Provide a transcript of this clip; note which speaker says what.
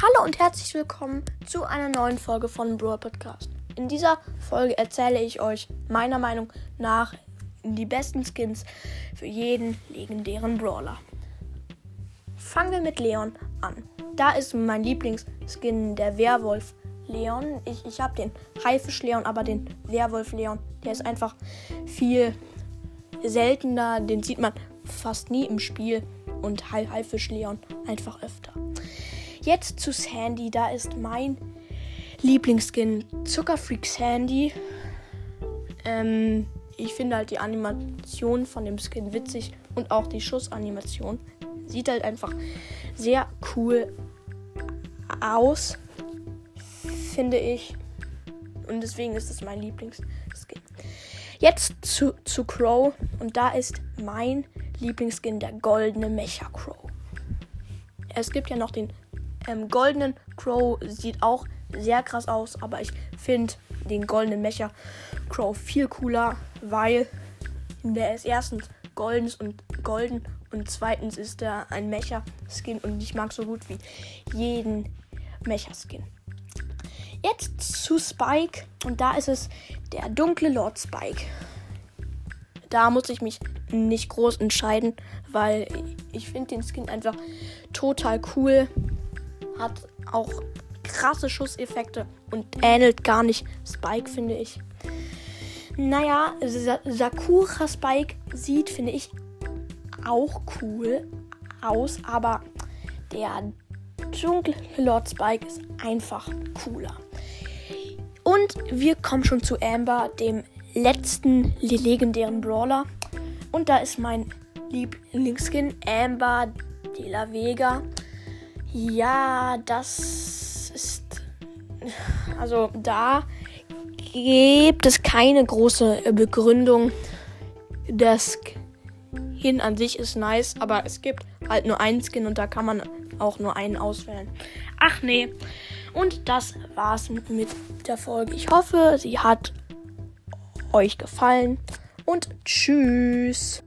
Speaker 1: Hallo und herzlich willkommen zu einer neuen Folge von Brawl Podcast. In dieser Folge erzähle ich euch meiner Meinung nach die besten Skins für jeden legendären Brawler. Fangen wir mit Leon an. Da ist mein Lieblingsskin der Werwolf Leon. Ich, ich habe den Haifisch Leon, aber den Werwolf Leon. Der ist einfach viel seltener. Den sieht man fast nie im Spiel. Und Haifisch Leon einfach öfter. Jetzt zu Sandy. Da ist mein Lieblingsskin Zuckerfreak Sandy. Ähm, ich finde halt die Animation von dem Skin witzig und auch die Schussanimation. Sieht halt einfach sehr cool aus, finde ich. Und deswegen ist es mein Lieblingsskin. Jetzt zu, zu Crow. Und da ist mein Lieblingsskin der goldene Mecha Crow. Es gibt ja noch den ähm, goldenen Crow, sieht auch sehr krass aus, aber ich finde den goldenen Mecha Crow viel cooler, weil der ist erstens golden und golden und zweitens ist er ein Mecha Skin und ich mag so gut wie jeden Mecha Skin. Jetzt zu Spike und da ist es der dunkle Lord Spike. Da muss ich mich nicht groß entscheiden, weil ich finde den Skin einfach total cool. Hat auch krasse Schusseffekte und ähnelt gar nicht Spike, finde ich. Naja, Sa Sakura Spike sieht, finde ich, auch cool aus, aber der dunkle Lord Spike ist einfach cooler. Und wir kommen schon zu Amber, dem letzten legendären Brawler. Und da ist mein Lieblingsskin Amber de la Vega. Ja, das ist. Also da gibt es keine große Begründung. Das Skin an sich ist nice, aber es gibt halt nur einen Skin und da kann man auch nur einen auswählen. Ach nee. Und das war's mit der Folge. Ich hoffe, sie hat euch gefallen und tschüss.